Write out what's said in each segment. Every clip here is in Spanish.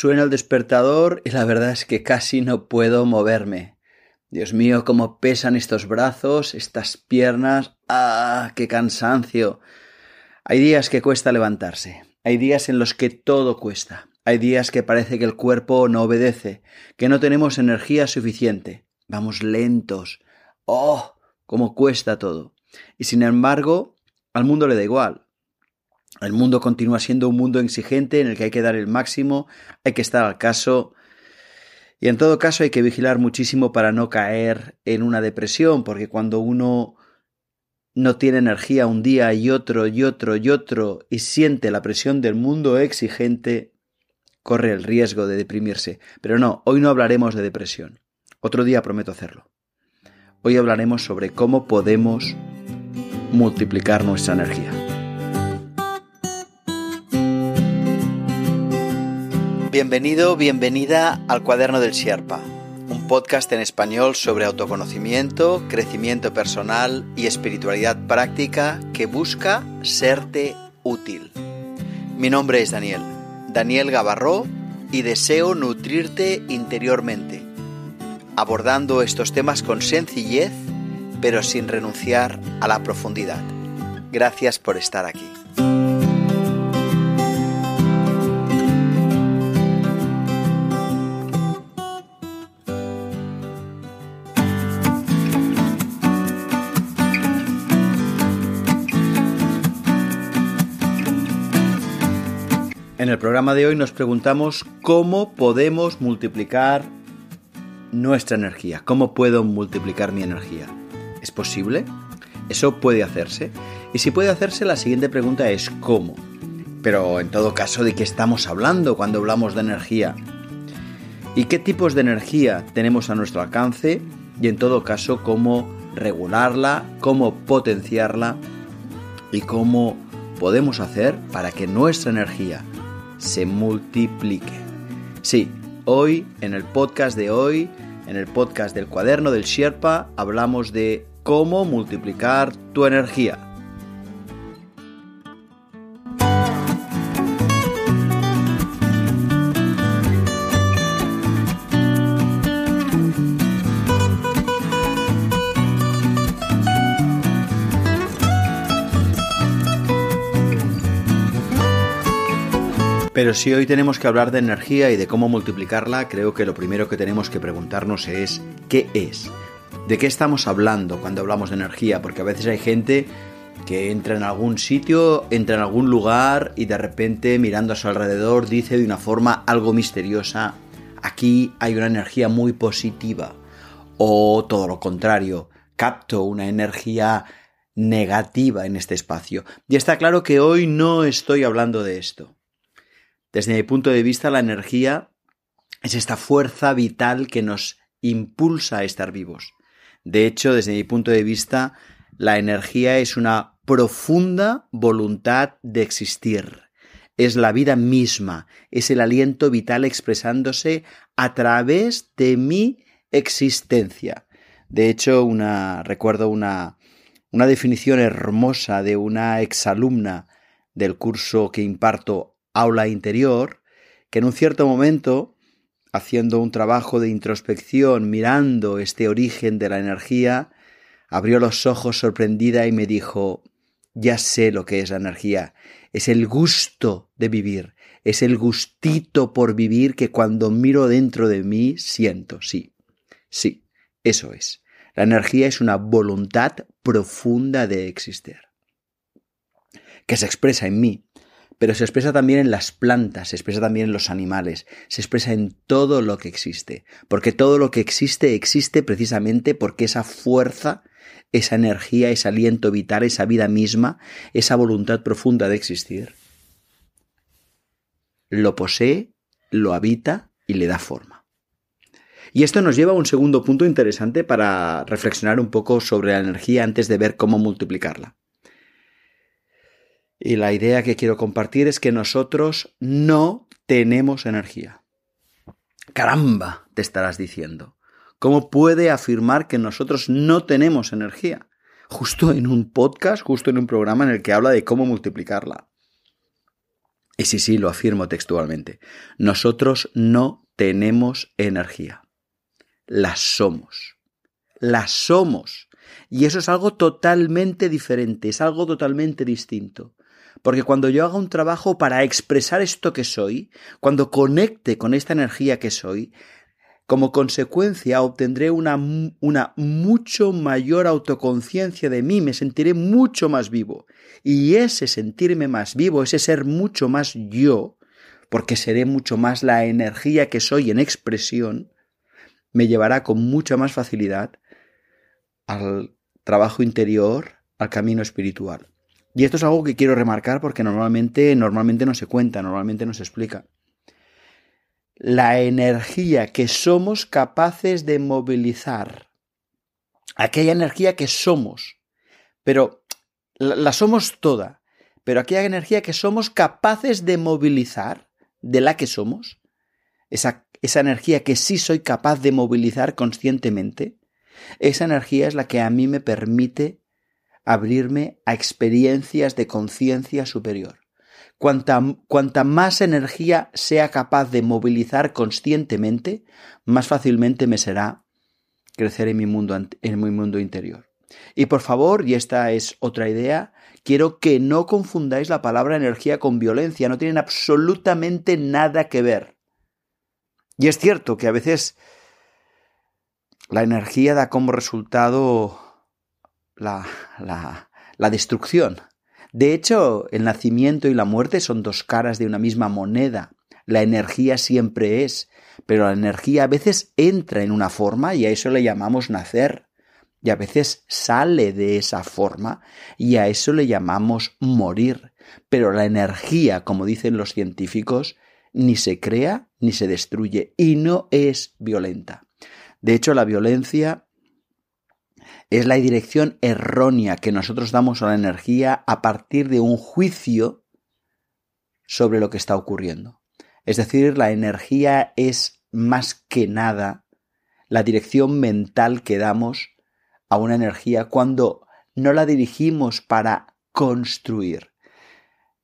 Suena el despertador y la verdad es que casi no puedo moverme. Dios mío, cómo pesan estos brazos, estas piernas. ¡Ah! ¡Qué cansancio! Hay días que cuesta levantarse. Hay días en los que todo cuesta. Hay días que parece que el cuerpo no obedece, que no tenemos energía suficiente. Vamos lentos. ¡Oh! cómo cuesta todo. Y sin embargo, al mundo le da igual. El mundo continúa siendo un mundo exigente en el que hay que dar el máximo, hay que estar al caso. Y en todo caso hay que vigilar muchísimo para no caer en una depresión, porque cuando uno no tiene energía un día y otro y otro y otro y siente la presión del mundo exigente, corre el riesgo de deprimirse. Pero no, hoy no hablaremos de depresión. Otro día prometo hacerlo. Hoy hablaremos sobre cómo podemos multiplicar nuestra energía. Bienvenido, bienvenida al Cuaderno del Sherpa, un podcast en español sobre autoconocimiento, crecimiento personal y espiritualidad práctica que busca serte útil. Mi nombre es Daniel, Daniel Gavarró, y deseo nutrirte interiormente abordando estos temas con sencillez, pero sin renunciar a la profundidad. Gracias por estar aquí. En el programa de hoy nos preguntamos cómo podemos multiplicar nuestra energía. ¿Cómo puedo multiplicar mi energía? ¿Es posible? ¿Eso puede hacerse? Y si puede hacerse, la siguiente pregunta es ¿cómo? Pero en todo caso, ¿de qué estamos hablando cuando hablamos de energía? ¿Y qué tipos de energía tenemos a nuestro alcance? Y en todo caso, ¿cómo regularla? ¿Cómo potenciarla? ¿Y cómo podemos hacer para que nuestra energía se multiplique? Sí, Hoy, en el podcast de hoy, en el podcast del cuaderno del Sherpa, hablamos de cómo multiplicar tu energía. Pero si hoy tenemos que hablar de energía y de cómo multiplicarla, creo que lo primero que tenemos que preguntarnos es ¿qué es? ¿De qué estamos hablando cuando hablamos de energía? Porque a veces hay gente que entra en algún sitio, entra en algún lugar y de repente mirando a su alrededor dice de una forma algo misteriosa, aquí hay una energía muy positiva. O todo lo contrario, capto una energía negativa en este espacio. Y está claro que hoy no estoy hablando de esto. Desde mi punto de vista, la energía es esta fuerza vital que nos impulsa a estar vivos. De hecho, desde mi punto de vista, la energía es una profunda voluntad de existir. Es la vida misma, es el aliento vital expresándose a través de mi existencia. De hecho, una, recuerdo una, una definición hermosa de una exalumna del curso que imparto aula interior, que en un cierto momento, haciendo un trabajo de introspección, mirando este origen de la energía, abrió los ojos sorprendida y me dijo, ya sé lo que es la energía, es el gusto de vivir, es el gustito por vivir que cuando miro dentro de mí siento, sí, sí, eso es. La energía es una voluntad profunda de existir, que se expresa en mí, pero se expresa también en las plantas, se expresa también en los animales, se expresa en todo lo que existe, porque todo lo que existe existe precisamente porque esa fuerza, esa energía, ese aliento vital, esa vida misma, esa voluntad profunda de existir, lo posee, lo habita y le da forma. Y esto nos lleva a un segundo punto interesante para reflexionar un poco sobre la energía antes de ver cómo multiplicarla. Y la idea que quiero compartir es que nosotros no tenemos energía. Caramba, te estarás diciendo. ¿Cómo puede afirmar que nosotros no tenemos energía? Justo en un podcast, justo en un programa en el que habla de cómo multiplicarla. Y sí, sí, lo afirmo textualmente. Nosotros no tenemos energía. La somos. La somos. Y eso es algo totalmente diferente, es algo totalmente distinto. Porque cuando yo haga un trabajo para expresar esto que soy, cuando conecte con esta energía que soy, como consecuencia obtendré una, una mucho mayor autoconciencia de mí, me sentiré mucho más vivo. Y ese sentirme más vivo, ese ser mucho más yo, porque seré mucho más la energía que soy en expresión, me llevará con mucha más facilidad al trabajo interior, al camino espiritual. Y esto es algo que quiero remarcar porque normalmente, normalmente no se cuenta, normalmente no se explica la energía que somos capaces de movilizar. Aquella energía que somos, pero la, somos toda, pero aquella energía que somos capaces de movilizar, de la que somos, esa, esa energía que sí soy capaz de movilizar conscientemente, esa energía es la que a mí me permite abrirme a experiencias de conciencia superior cuanta, más energía sea capaz de movilizar conscientemente, más fácilmente me será crecer en mi mundo, en mi mundo interior. Y por favor, y esta es otra idea, quiero que no confundáis la palabra energía con violencia, no tienen absolutamente nada que ver. Y es cierto que a veces la energía da como resultado la, la, la destrucción, de hecho, el nacimiento y la muerte son dos caras de una misma moneda. La energía siempre es, pero la energía a veces entra en una forma y a eso le llamamos nacer. Y a veces sale de esa forma y a eso le llamamos morir. Pero la energía, como dicen los científicos, ni se crea ni se destruye y no es violenta. De hecho, la violencia es la dirección errónea que nosotros damos a la energía a partir de un juicio sobre lo que está ocurriendo. Es decir, la energía es más que nada la dirección mental que damos a una energía cuando no la dirigimos para construir,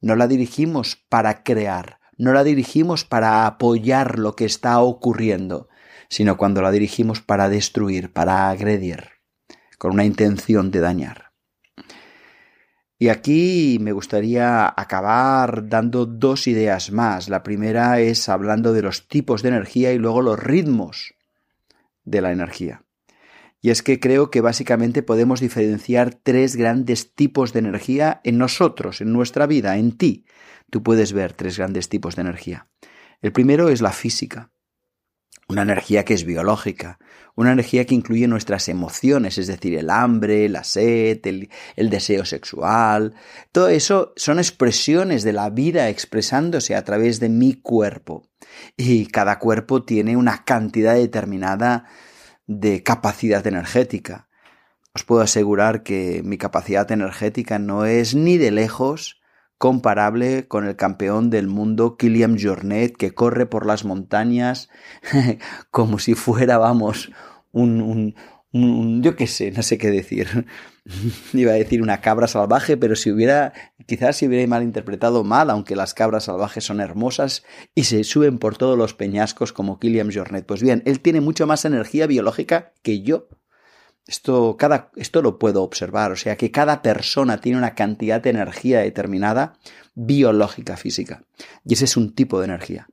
no la dirigimos para crear, no la dirigimos para apoyar lo que está ocurriendo, sino cuando la dirigimos para destruir, para agredir con una intención de dañar. Y aquí me gustaría acabar dando dos ideas más. La primera es hablando de los tipos de energía y luego los ritmos de la energía. Y es que creo que básicamente podemos diferenciar tres grandes tipos de energía en nosotros, en nuestra vida, en ti. Tú puedes ver tres grandes tipos de energía. El primero es la física una energía que es biológica, una energía que incluye nuestras emociones, es decir, el hambre, la sed, el, deseo sexual. Todo eso son expresiones de la vida expresándose a través de mi cuerpo. Y cada cuerpo tiene una cantidad determinada de capacidad energética. Os puedo asegurar que mi capacidad energética no es ni de lejos comparable con el campeón del mundo Kilian Jornet que corre por las montañas como si fuera, vamos, un, un, yo qué sé, no sé qué decir. Iba a decir una cabra salvaje, pero si hubiera, quizás si hubiera malinterpretado mal, aunque las cabras salvajes son hermosas y se suben por todos los peñascos como Kilian Jornet. Pues bien, él tiene mucho más energía biológica que yo. Esto, cada, esto lo puedo observar, o sea que cada persona tiene una cantidad de energía determinada biológica, física. Y ese es un tipo de energía.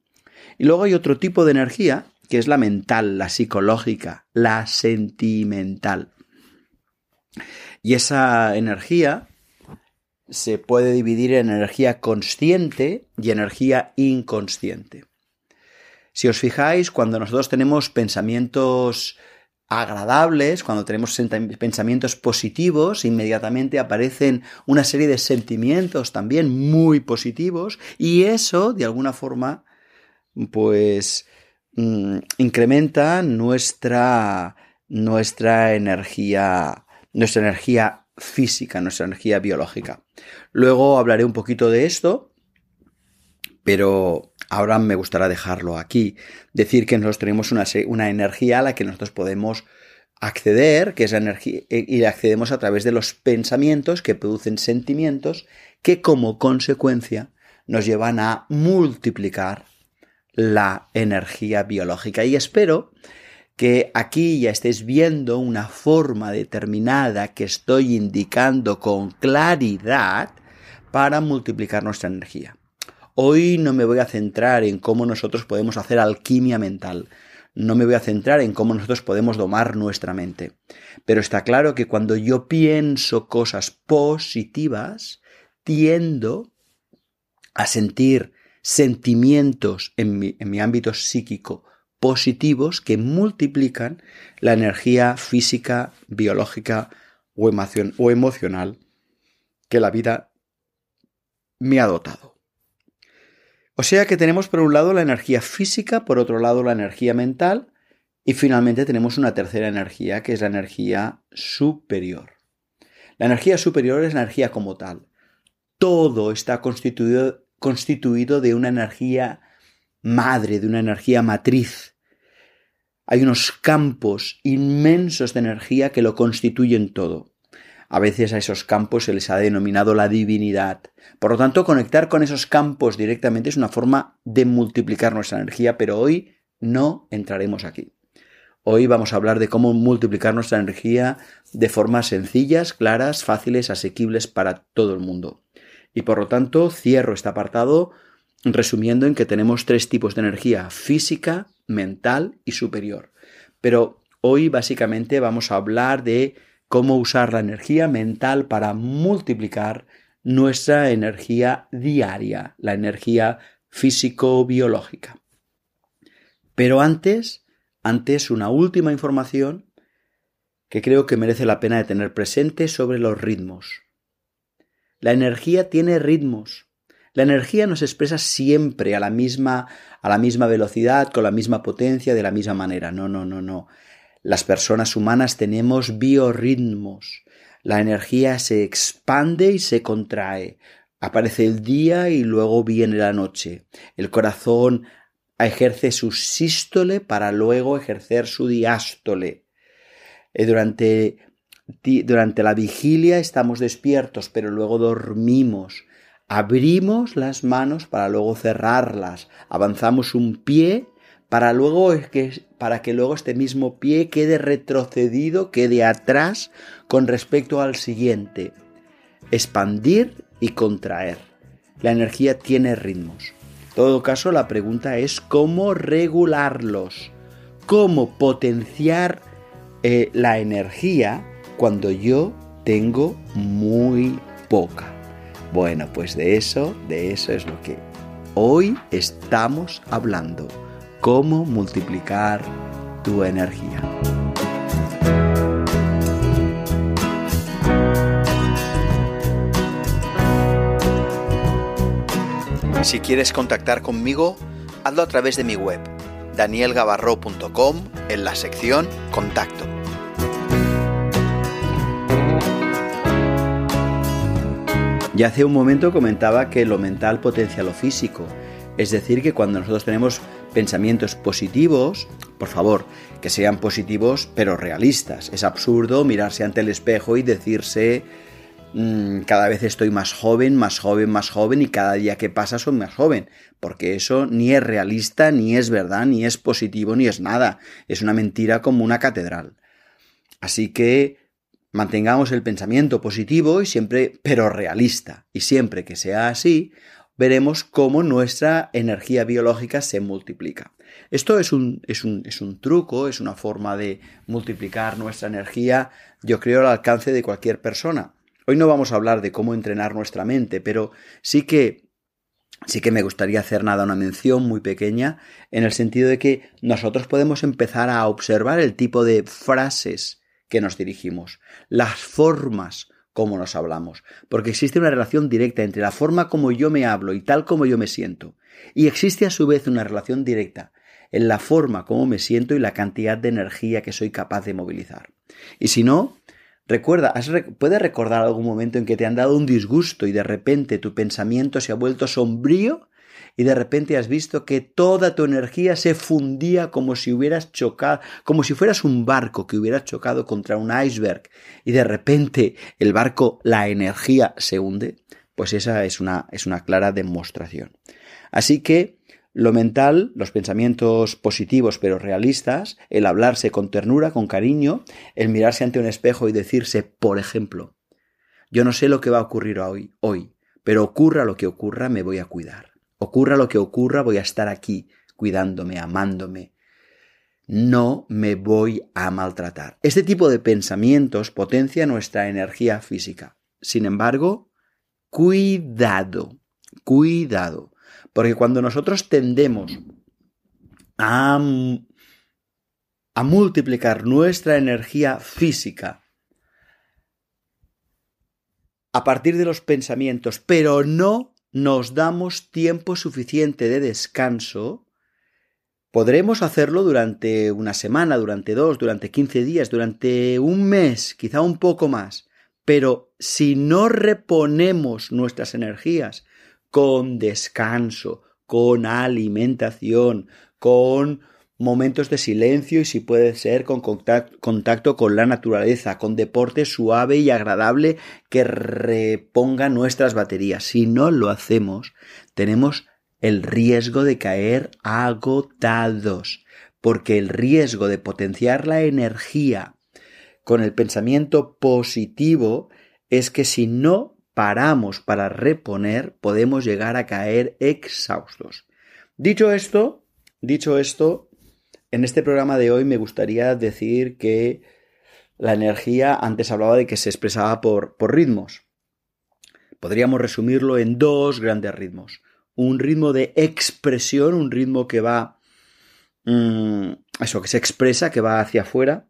Y luego hay otro tipo de energía que es la mental, la psicológica, la sentimental. Y esa energía se puede dividir en energía consciente y energía inconsciente. Si os fijáis, cuando nosotros tenemos pensamientos agradables, cuando tenemos pensamientos positivos, inmediatamente aparecen una serie de sentimientos también muy positivos y eso, de alguna forma, pues mm, incrementa nuestra, nuestra energía, nuestra energía física, nuestra energía biológica. Luego hablaré un poquito de esto, pero Ahora me gustaría dejarlo aquí, decir que nosotros tenemos una, energía a la que nosotros podemos acceder, que es energía, eh, y accedemos a través de los pensamientos que producen sentimientos que como consecuencia nos llevan a multiplicar la energía biológica. Y espero que aquí ya estés viendo una forma determinada que estoy indicando con claridad para multiplicar nuestra energía. Hoy no me voy a centrar en cómo nosotros podemos hacer alquimia mental. No me voy a centrar en cómo nosotros podemos domar nuestra mente. Pero está claro que cuando yo pienso cosas positivas, tiendo a sentir sentimientos en mi, en mi ámbito psíquico positivos que multiplican la energía física, biológica o, o emocional que la vida me ha dotado. O sea que tenemos por un lado la energía física, por otro lado la energía mental y finalmente tenemos una tercera energía que es la energía superior. La energía superior es la energía como tal. Todo está constituido constituido de una energía madre, de una energía matriz. Hay unos campos inmensos de energía que lo constituyen todo. A veces a esos campos se les ha denominado la divinidad. Por lo tanto, conectar con esos campos directamente es una forma de multiplicar nuestra energía, pero hoy no entraremos aquí. Hoy vamos a hablar de cómo multiplicar nuestra energía de formas sencillas, claras, fáciles, asequibles para todo el mundo. Y por lo tanto cierro este apartado resumiendo en que tenemos tres tipos de energía, física, mental y superior. Pero hoy básicamente vamos a hablar de cómo usar la energía mental para multiplicar nuestra energía diaria, la energía físico-biológica. Pero antes, antes una última información que creo que merece la pena de tener presente sobre los ritmos. La energía tiene ritmos. La energía nos expresa siempre a la misma a la misma velocidad, con la misma potencia, de la misma manera. No, no, no, no. Las personas humanas tenemos biorritmos. La energía se expande y se contrae. Aparece el día y luego viene la noche. El corazón ejerce su sístole para luego ejercer su diástole. Eh, durante durante la vigilia estamos despiertos, pero luego dormimos. Abrimos las manos para luego cerrarlas. Avanzamos un pie para luego que, para que luego este mismo pie quede retrocedido, quede atrás con respecto al siguiente. Expandir y contraer. La energía tiene ritmos. En todo caso, la pregunta es cómo regularlos, cómo potenciar eh, la energía cuando yo tengo muy poca. Bueno, pues de eso, de eso es lo que hoy estamos hablando. Cómo multiplicar tu energía. Si quieres contactar conmigo, hazlo a través de mi web, danielgavarro.com, en la sección Contacto. Ya hace un momento comentaba que lo mental potencia lo físico. Es decir, que cuando nosotros tenemos pensamientos positivos, por favor, que sean positivos pero realistas. Es absurdo mirarse ante el espejo y decirse mm, cada vez estoy más joven, más joven, más joven y cada día que pasa soy más joven. Porque eso ni es realista, ni es verdad, ni es positivo, ni es nada. Es una mentira como una catedral. Así que Mantengamos el pensamiento positivo y siempre, pero realista. Y siempre que sea así, veremos cómo nuestra energía biológica se multiplica. Esto es un, es un, es un truco, es una forma de multiplicar nuestra energía, yo creo, al alcance de cualquier persona. Hoy no vamos a hablar de cómo entrenar nuestra mente, pero sí que sí que me gustaría hacer nada una mención muy pequeña en el sentido de que nosotros podemos empezar a observar el tipo de frases que nos dirigimos, las formas como nos hablamos, porque existe una relación directa entre la forma como yo me hablo y tal como yo me siento, y existe a su vez una relación directa en la forma como me siento y la cantidad de energía que soy capaz de movilizar. Y si no, recuerda, ¿puedes recordar algún momento en que te han dado un disgusto y de repente tu pensamiento se ha vuelto sombrío y de repente has visto que toda tu energía se fundía como si hubieras chocado, como si fueras un barco que hubiera chocado contra un iceberg y de repente el barco, la energía se hunde. Pues esa es una, es una clara demostración. Así que lo mental, los pensamientos positivos pero realistas, el hablarse con ternura, con cariño, el mirarse ante un espejo y decirse, por ejemplo, yo no sé lo que va a ocurrir hoy, hoy, pero ocurra lo que ocurra, me voy a cuidar. Ocurra lo que ocurra, voy a estar aquí, cuidándome, amándome. No me voy a maltratar. Este tipo de pensamientos potencia nuestra energía física. Sin embargo, cuidado, cuidado, porque cuando nosotros tendemos a, a multiplicar nuestra energía física a partir de los pensamientos, pero no nos damos tiempo suficiente de descanso, podremos hacerlo durante una semana, durante dos, durante quince días, durante un mes, quizá un poco más. Pero si no reponemos nuestras energías con descanso, con alimentación, con momentos de silencio y si puede ser con contacto, con la naturaleza, con deporte suave y agradable que reponga nuestras baterías. Si no lo hacemos, tenemos el riesgo de caer agotados, porque el riesgo de potenciar la energía con el pensamiento positivo es que si no paramos para reponer, podemos llegar a caer exhaustos. Dicho esto, dicho esto, en este programa de hoy me gustaría decir que la energía antes hablaba de que se expresaba por, por ritmos. Podríamos resumirlo en dos grandes ritmos. Un ritmo de expresión, un ritmo que va... Mm, eso, que se expresa, que va hacia afuera.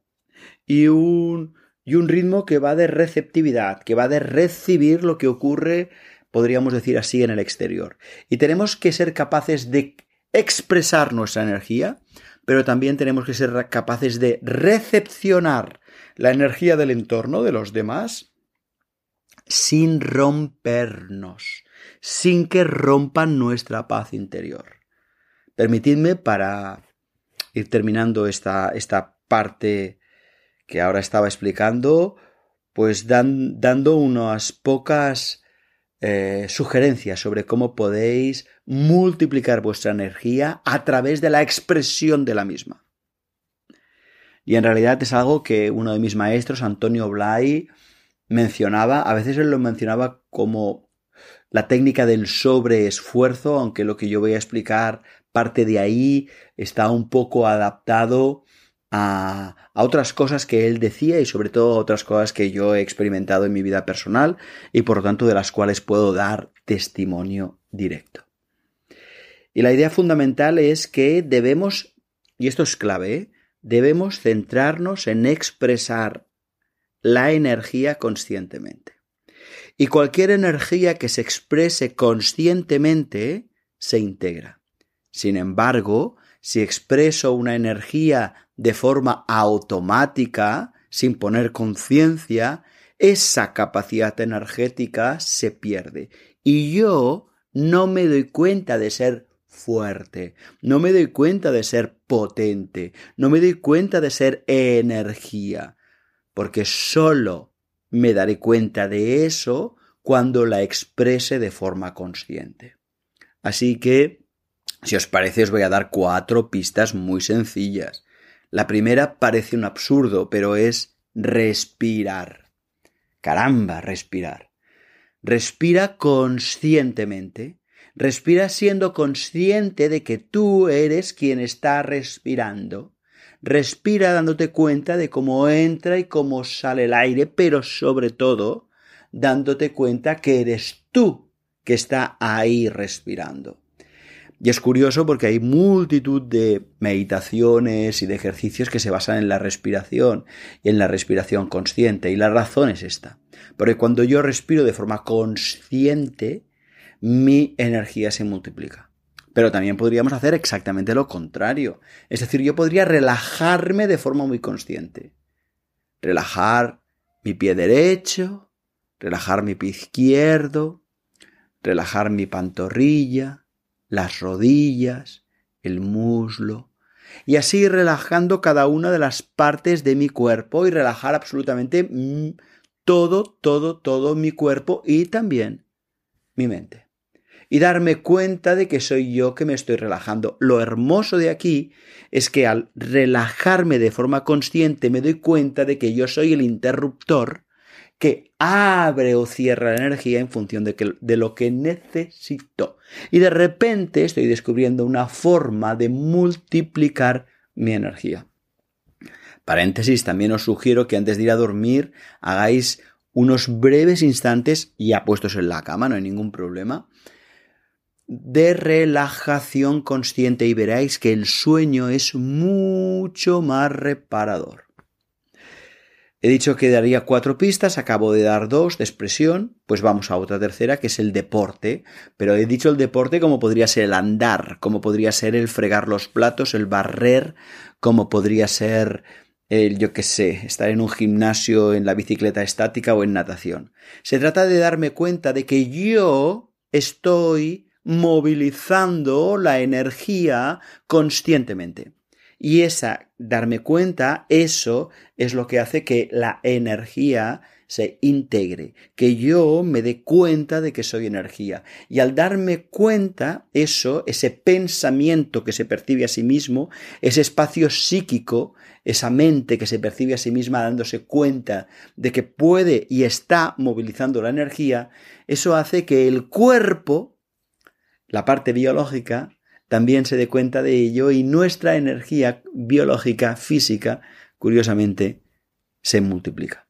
Y un, y un ritmo que va de receptividad, que va de recibir lo que ocurre, podríamos decir así, en el exterior. Y tenemos que ser capaces de expresar nuestra energía, pero también tenemos que ser capaces de recepcionar la energía del entorno de los demás sin rompernos, sin que rompan nuestra paz interior. Permitidme para ir terminando esta, esta parte que ahora estaba explicando, pues dando unas pocas eh, sugerencias sobre cómo podéis multiplicar vuestra energía a través de la expresión de la misma. Y en realidad es algo que uno de mis maestros, Antonio Blay, mencionaba, a veces él lo mencionaba como la técnica del sobreesfuerzo, aunque lo que yo voy a explicar parte de ahí, está un poco adaptado a, otras cosas que él decía y sobre todo a otras cosas que yo he experimentado en mi vida personal y por lo tanto de las cuales puedo dar testimonio directo. Y la idea fundamental es que debemos, y esto es clave, ¿eh? debemos centrarnos en expresar la energía conscientemente. Y cualquier energía que se exprese conscientemente se integra. Sin embargo, si expreso una energía de forma automática, sin poner conciencia, esa capacidad energética se pierde. Y yo no me doy cuenta de ser fuerte, no me doy cuenta de ser potente, no me doy cuenta de ser energía, porque solo me daré cuenta de eso cuando la exprese de forma consciente. Así que, si os parece, os voy a dar cuatro pistas muy sencillas la primera parece un absurdo, pero es respirar. Caramba, respirar. Respira conscientemente. Respira siendo consciente de que tú eres quien está respirando. Respira dándote cuenta de cómo entra y cómo sale el aire, pero sobre todo dándote cuenta que eres tú que está ahí respirando. Y es curioso porque hay multitud de meditaciones y de ejercicios que se basan en la respiración y en la respiración consciente. Y la razón es esta. Porque cuando yo respiro de forma consciente, mi energía se multiplica. Pero también podríamos hacer exactamente lo contrario. Es decir, yo podría relajarme de forma muy consciente. Relajar mi pie derecho, relajar mi pie izquierdo, relajar mi pantorrilla, las rodillas, el muslo, y así relajando cada una de las partes de mi cuerpo y relajar absolutamente mm, todo, todo, todo mi cuerpo y también mi mente. Y darme cuenta de que soy yo que me estoy relajando. Lo hermoso de aquí es que al relajarme de forma consciente me doy cuenta de que yo soy el interruptor que abre o cierra la energía en función de, lo que necesito. Y de repente estoy descubriendo una forma de multiplicar mi energía. Paréntesis, también os sugiero que antes de ir a dormir hagáis unos breves instantes, ya puestos en la cama, no hay ningún problema, de relajación consciente y veréis que el sueño es mucho más reparador. He dicho que daría cuatro pistas, acabo de dar dos de expresión, pues vamos a otra tercera que es el deporte, pero he dicho el deporte como podría ser el andar, como podría ser el fregar los platos, el barrer, como podría ser el, yo qué sé, estar en un gimnasio, en la bicicleta estática o en natación. Se trata de darme cuenta de que yo estoy movilizando la energía conscientemente. Y esa, darme cuenta, eso es lo que hace que la energía se integre, que yo me dé cuenta de que soy energía. Y al darme cuenta, eso, ese pensamiento que se percibe a sí mismo, ese espacio psíquico, esa mente que se percibe a sí misma dándose cuenta de que puede y está movilizando la energía, eso hace que el cuerpo, la parte biológica, también se dé cuenta de ello y nuestra energía biológica, física, curiosamente, se multiplica.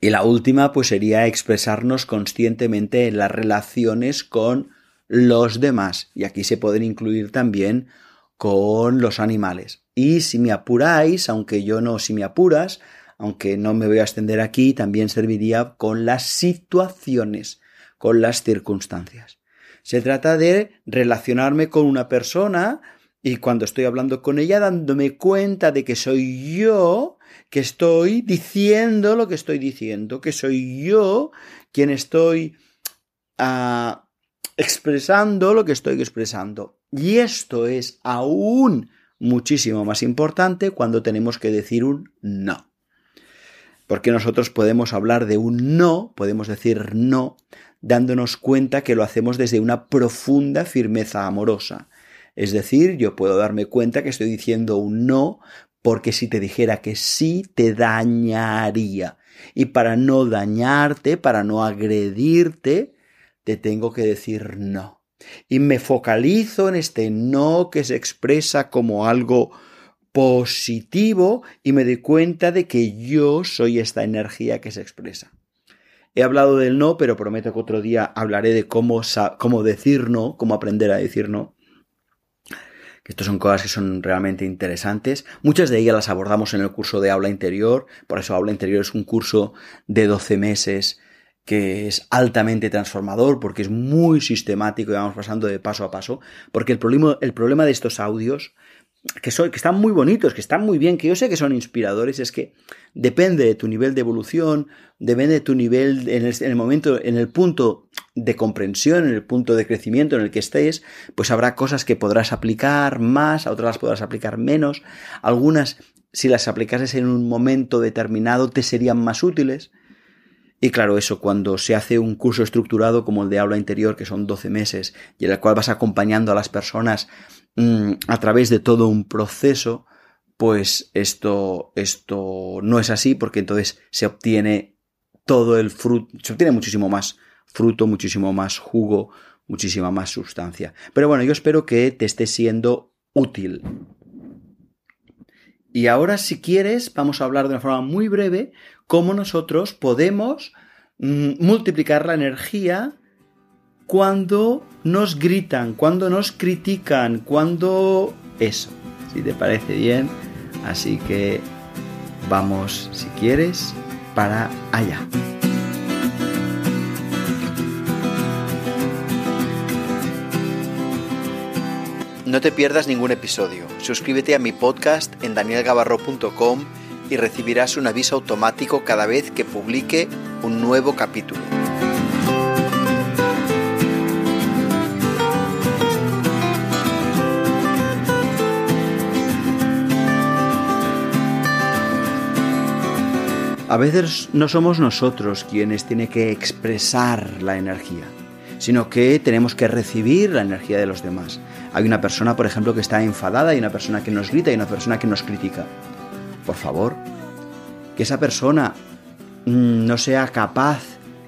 Y la última, pues sería expresarnos conscientemente en las relaciones con los demás. Y aquí se pueden incluir también con los animales. Y si me apuráis, aunque yo no, si me apuras, aunque no me voy a extender aquí, también serviría con las situaciones, con las circunstancias. Se trata de relacionarme con una persona y cuando estoy hablando con ella dándome cuenta de que soy yo que estoy diciendo lo que estoy diciendo, que soy yo quien estoy uh, expresando lo que estoy expresando. Y esto es aún muchísimo más importante cuando tenemos que decir un no. Porque nosotros podemos hablar de un no, podemos decir no, dándonos cuenta que lo hacemos desde una profunda firmeza amorosa. Es decir, yo puedo darme cuenta que estoy diciendo un no porque si te dijera que sí, te dañaría. Y para no dañarte, para no agredirte, te tengo que decir no. Y me focalizo en este no que se expresa como algo positivo y me doy cuenta de que yo soy esta energía que se expresa. He hablado del no, pero prometo que otro día hablaré de cómo, cómo decir no, cómo aprender a decir no. Estas son cosas que son realmente interesantes. Muchas de ellas las abordamos en el curso de aula interior. Por eso aula interior es un curso de 12 meses que es altamente transformador porque es muy sistemático y vamos pasando de paso a paso. Porque el problema, el problema de estos audios que, que están muy bonitos, que están muy bien, que yo sé que son inspiradores, es que depende de tu nivel de evolución, depende de tu nivel en el, momento, en el punto de comprensión, en el punto de crecimiento en el que estés, pues habrá cosas que podrás aplicar más, a otras las podrás aplicar menos, algunas si las aplicases en un momento determinado te serían más útiles. Y claro, eso cuando se hace un curso estructurado como el de aula interior, que son 12 meses, y en el cual vas acompañando a las personas a través de todo un proceso, pues esto, esto no es así porque entonces se obtiene todo el fruto, se obtiene muchísimo más fruto, muchísimo más jugo, muchísima más sustancia. Pero bueno, yo espero que te esté siendo útil. Y ahora, si quieres, vamos a hablar de una forma muy breve cómo nosotros podemos mm, multiplicar la energía cuando nos gritan, cuando nos critican, cuando eso, si te parece bien. Así que vamos, si quieres, para allá. No te pierdas ningún episodio. Suscríbete a mi podcast en danielgavarro.com y recibirás un aviso automático cada vez que publique un nuevo capítulo. A veces no somos nosotros quienes tienen que expresar la energía. sino que tenemos que recibir la energía de los demás. Hay una persona, por ejemplo, que está enfadada, hay una persona que nos grita y una persona que nos critica. Por favor, que esa persona mm, no sea capaz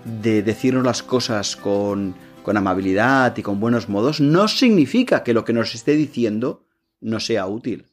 de decirnos las cosas con, con amabilidad y con buenos modos, no significa que lo que nos esté diciendo no sea útil.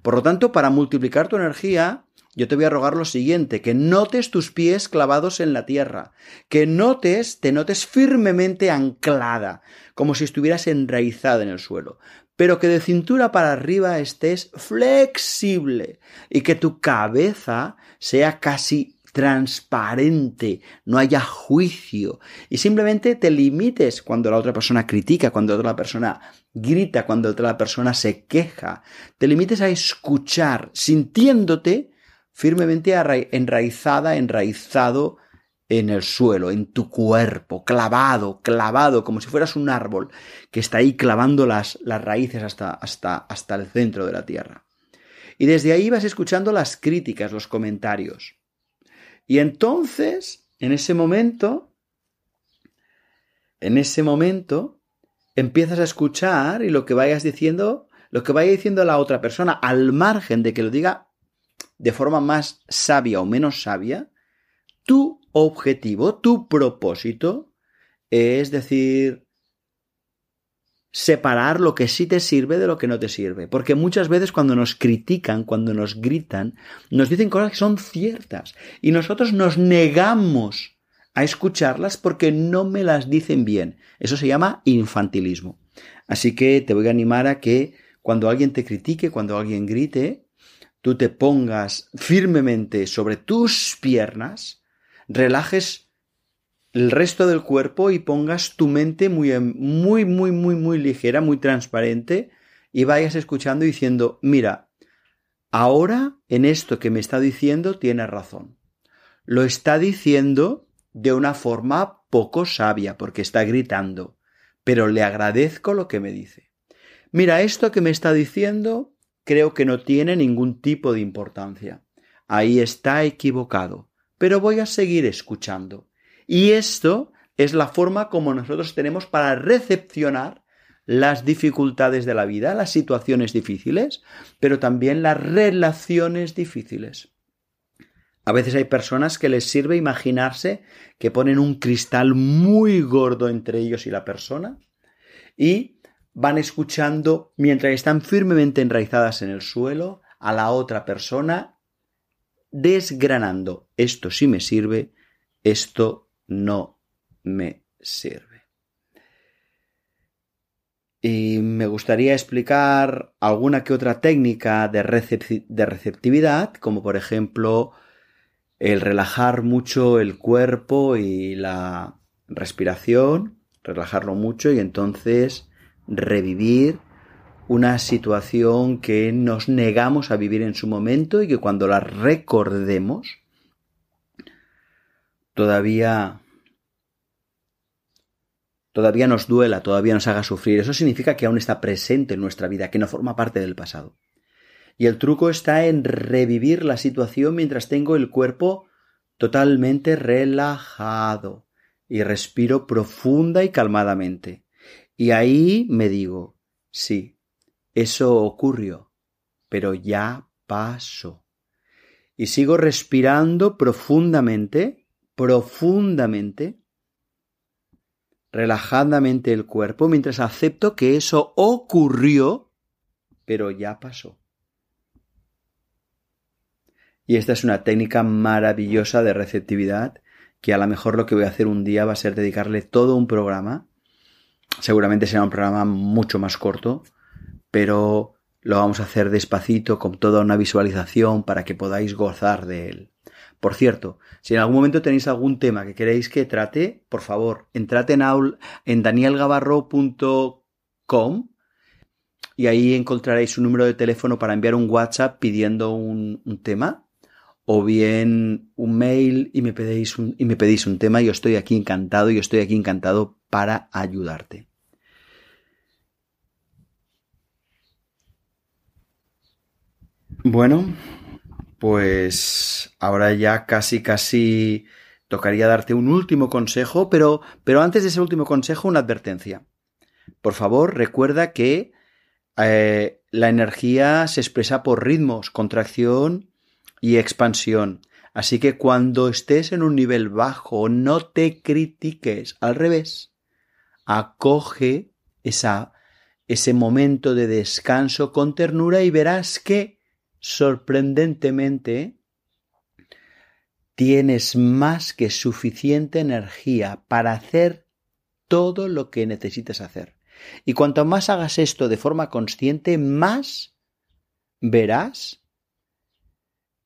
Por lo tanto, para multiplicar tu energía, yo te voy a rogar lo siguiente, que notes tus pies clavados en la tierra, que notes, te notes firmemente anclada, como si estuvieras enraizada en el suelo, pero que de cintura para arriba estés flexible y que tu cabeza sea casi transparente, no haya juicio y simplemente te limites cuando la otra persona critica, cuando la otra persona grita, cuando la otra persona se queja, te limites a escuchar sintiéndote firmemente enraizada, enraizado en el suelo, en tu cuerpo, clavado, clavado, como si fueras un árbol que está ahí clavando las, las raíces hasta, hasta, hasta el centro de la tierra. Y desde ahí vas escuchando las críticas, los comentarios. Y entonces, en ese momento, en ese momento, empiezas a escuchar y lo que vayas diciendo, lo que vaya diciendo la otra persona, al margen de que lo diga de forma más sabia o menos sabia, tu objetivo, tu propósito, es decir, separar lo que sí te sirve de lo que no te sirve. Porque muchas veces cuando nos critican, cuando nos gritan, nos dicen cosas que son ciertas y nosotros nos negamos a escucharlas porque no me las dicen bien. Eso se llama infantilismo. Así que te voy a animar a que cuando alguien te critique, cuando alguien grite, tú te pongas firmemente sobre tus piernas, relajes el resto del cuerpo y pongas tu mente muy, muy, muy, muy, muy ligera, muy transparente y vayas escuchando diciendo, mira, ahora en esto que me está diciendo tiene razón. Lo está diciendo de una forma poco sabia porque está gritando, pero le agradezco lo que me dice. Mira, esto que me está diciendo creo que no tiene ningún tipo de importancia. Ahí está equivocado, pero voy a seguir escuchando. Y esto es la forma como nosotros tenemos para recepcionar las dificultades de la vida, las situaciones difíciles, pero también las relaciones difíciles. A veces hay personas que les sirve imaginarse que ponen un cristal muy gordo entre ellos y la persona y van escuchando mientras están firmemente enraizadas en el suelo a la otra persona desgranando esto sí me sirve, esto no me sirve. Y me gustaría explicar alguna que otra técnica de, de receptividad, como por ejemplo el relajar mucho el cuerpo y la respiración, relajarlo mucho y entonces revivir una situación que nos negamos a vivir en su momento y que cuando la recordemos todavía todavía nos duela, todavía nos haga sufrir. Eso significa que aún está presente en nuestra vida, que no forma parte del pasado. Y el truco está en revivir la situación mientras tengo el cuerpo totalmente relajado y respiro profunda y calmadamente. Y ahí me digo, sí, eso ocurrió, pero ya pasó. Y sigo respirando profundamente, profundamente, relajadamente el cuerpo, mientras acepto que eso ocurrió, pero ya pasó. Y esta es una técnica maravillosa de receptividad que a lo mejor lo que voy a hacer un día va a ser dedicarle todo un programa Seguramente será un programa mucho más corto, pero lo vamos a hacer despacito, con toda una visualización para que podáis gozar de él. Por cierto, si en algún momento tenéis algún tema que queréis que trate, por favor, entrad en, en danielgavarro.com y ahí encontraréis un número de teléfono para enviar un WhatsApp pidiendo un, tema o bien un mail y me, pedéis un, y me pedís un tema. Yo estoy aquí encantado, yo estoy aquí encantado para ayudarte. Bueno, pues ahora ya casi casi tocaría darte un último consejo, pero, pero antes de ese último consejo, una advertencia. Por favor, recuerda que eh, la energía se expresa por ritmos, contracción y expansión. Así que cuando estés en un nivel bajo, no te critiques, al revés. Acoge esa, ese momento de descanso con ternura y verás que, sorprendentemente, tienes más que suficiente energía para hacer todo lo que necesites hacer. Y cuanto más hagas esto de forma consciente, más verás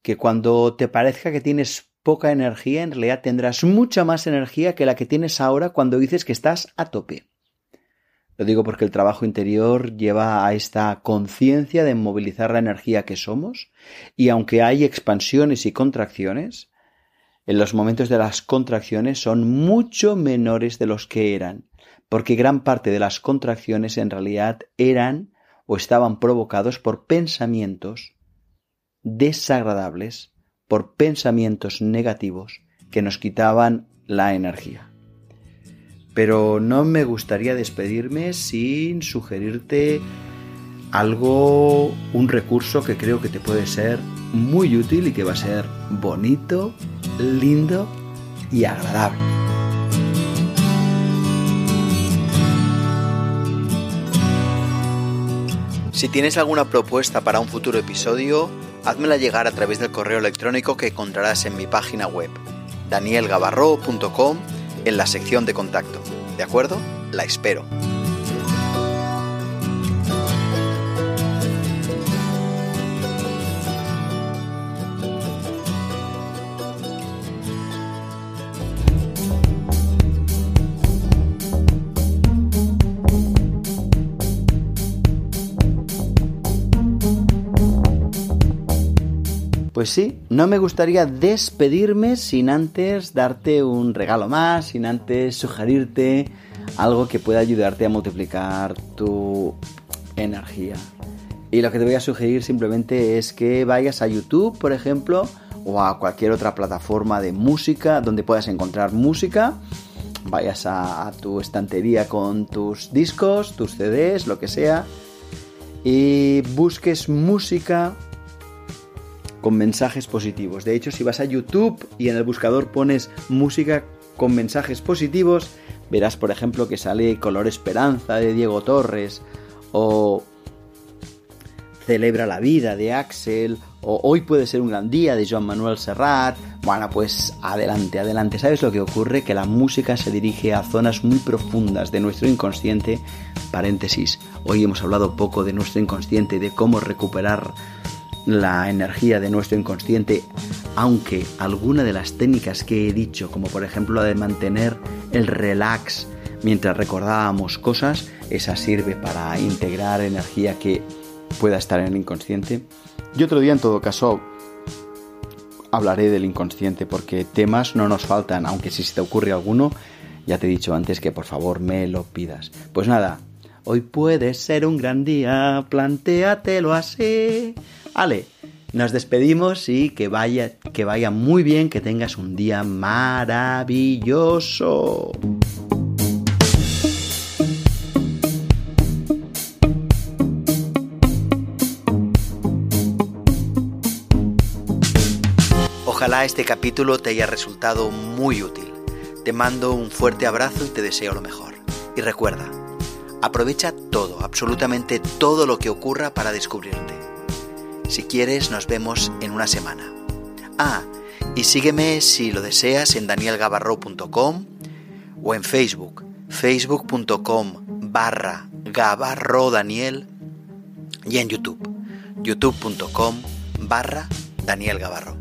que cuando te parezca que tienes poca energía, en realidad tendrás mucha más energía que la que tienes ahora cuando dices que estás a tope. Lo digo porque el trabajo interior lleva a esta conciencia de movilizar la energía que somos y aunque hay expansiones y contracciones, en los momentos de las contracciones son mucho menores de los que eran, porque gran parte de las contracciones en realidad eran o estaban provocados por pensamientos desagradables, por pensamientos negativos que nos quitaban la energía. Pero no me gustaría despedirme sin sugerirte algo, un recurso que creo que te puede ser muy útil y que va a ser bonito, lindo y agradable. Si tienes alguna propuesta para un futuro episodio, házmela llegar a través del correo electrónico que encontrarás en mi página web, danielgavarro.com, en la sección de contacto. ¿De acuerdo? La espero. Pues sí, no me gustaría despedirme sin antes darte un regalo más, sin antes sugerirte algo que pueda ayudarte a multiplicar tu energía. Y lo que te voy a sugerir simplemente es que vayas a YouTube, por ejemplo, o a cualquier otra plataforma de música donde puedas encontrar música. Vayas a, tu estantería con tus discos, tus CDs, lo que sea, y busques música con mensajes positivos. De hecho, si vas a YouTube y en el buscador pones música con mensajes positivos, verás, por ejemplo, que sale Color Esperanza de Diego Torres o Celebra la vida de Axel o Hoy puede ser un gran día de Joan Manuel Serrat. Bueno, pues adelante, adelante. ¿Sabes lo que ocurre? Que la música se dirige a zonas muy profundas de nuestro inconsciente. Paréntesis, hoy hemos hablado poco de nuestro inconsciente y de cómo recuperar la energía de nuestro inconsciente, aunque alguna de las técnicas que he dicho, como por ejemplo la de mantener el relax mientras recordábamos cosas, esa sirve para integrar energía que pueda estar en el inconsciente. Y otro día en todo caso hablaré del inconsciente porque temas no nos faltan, aunque si se te ocurre alguno, ya te he dicho antes que por favor me lo pidas. Pues nada, hoy puede ser un gran día, plantéatelo así. Ale, nos despedimos y que vaya, que vaya muy bien, que tengas un día maravilloso. Ojalá este capítulo te haya resultado muy útil. Te mando un fuerte abrazo y te deseo lo mejor. Y recuerda, aprovecha todo, absolutamente todo lo que ocurra para descubrirte si quieres, nos vemos en una semana. Ah, y sígueme si lo deseas en danielgavarro.com o en Facebook, facebook.com barra Gavarro Daniel y en YouTube, youtube.com barra Daniel Gavarro.